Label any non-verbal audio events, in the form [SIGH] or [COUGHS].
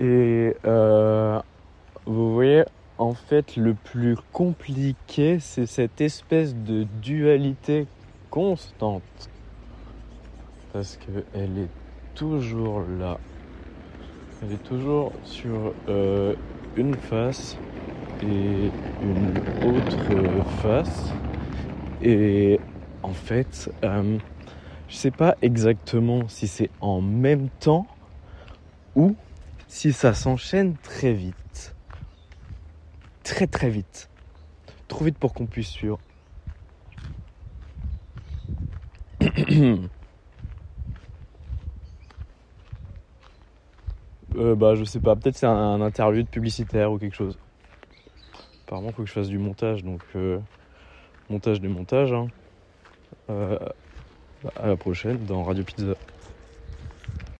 Et euh, vous voyez, en fait, le plus compliqué, c'est cette espèce de dualité constante. Parce qu'elle est toujours là. Elle est toujours sur euh, une face et une autre face. Et en fait, euh, je sais pas exactement si c'est en même temps ou si ça s'enchaîne très vite. Très très vite. Trop vite pour qu'on puisse suivre. [COUGHS] Euh, bah je sais pas, peut-être c'est un, interview de publicitaire ou quelque chose. Apparemment faut que je fasse du montage, donc euh, montage des montages. Hein. Euh, à la prochaine dans Radio Pizza.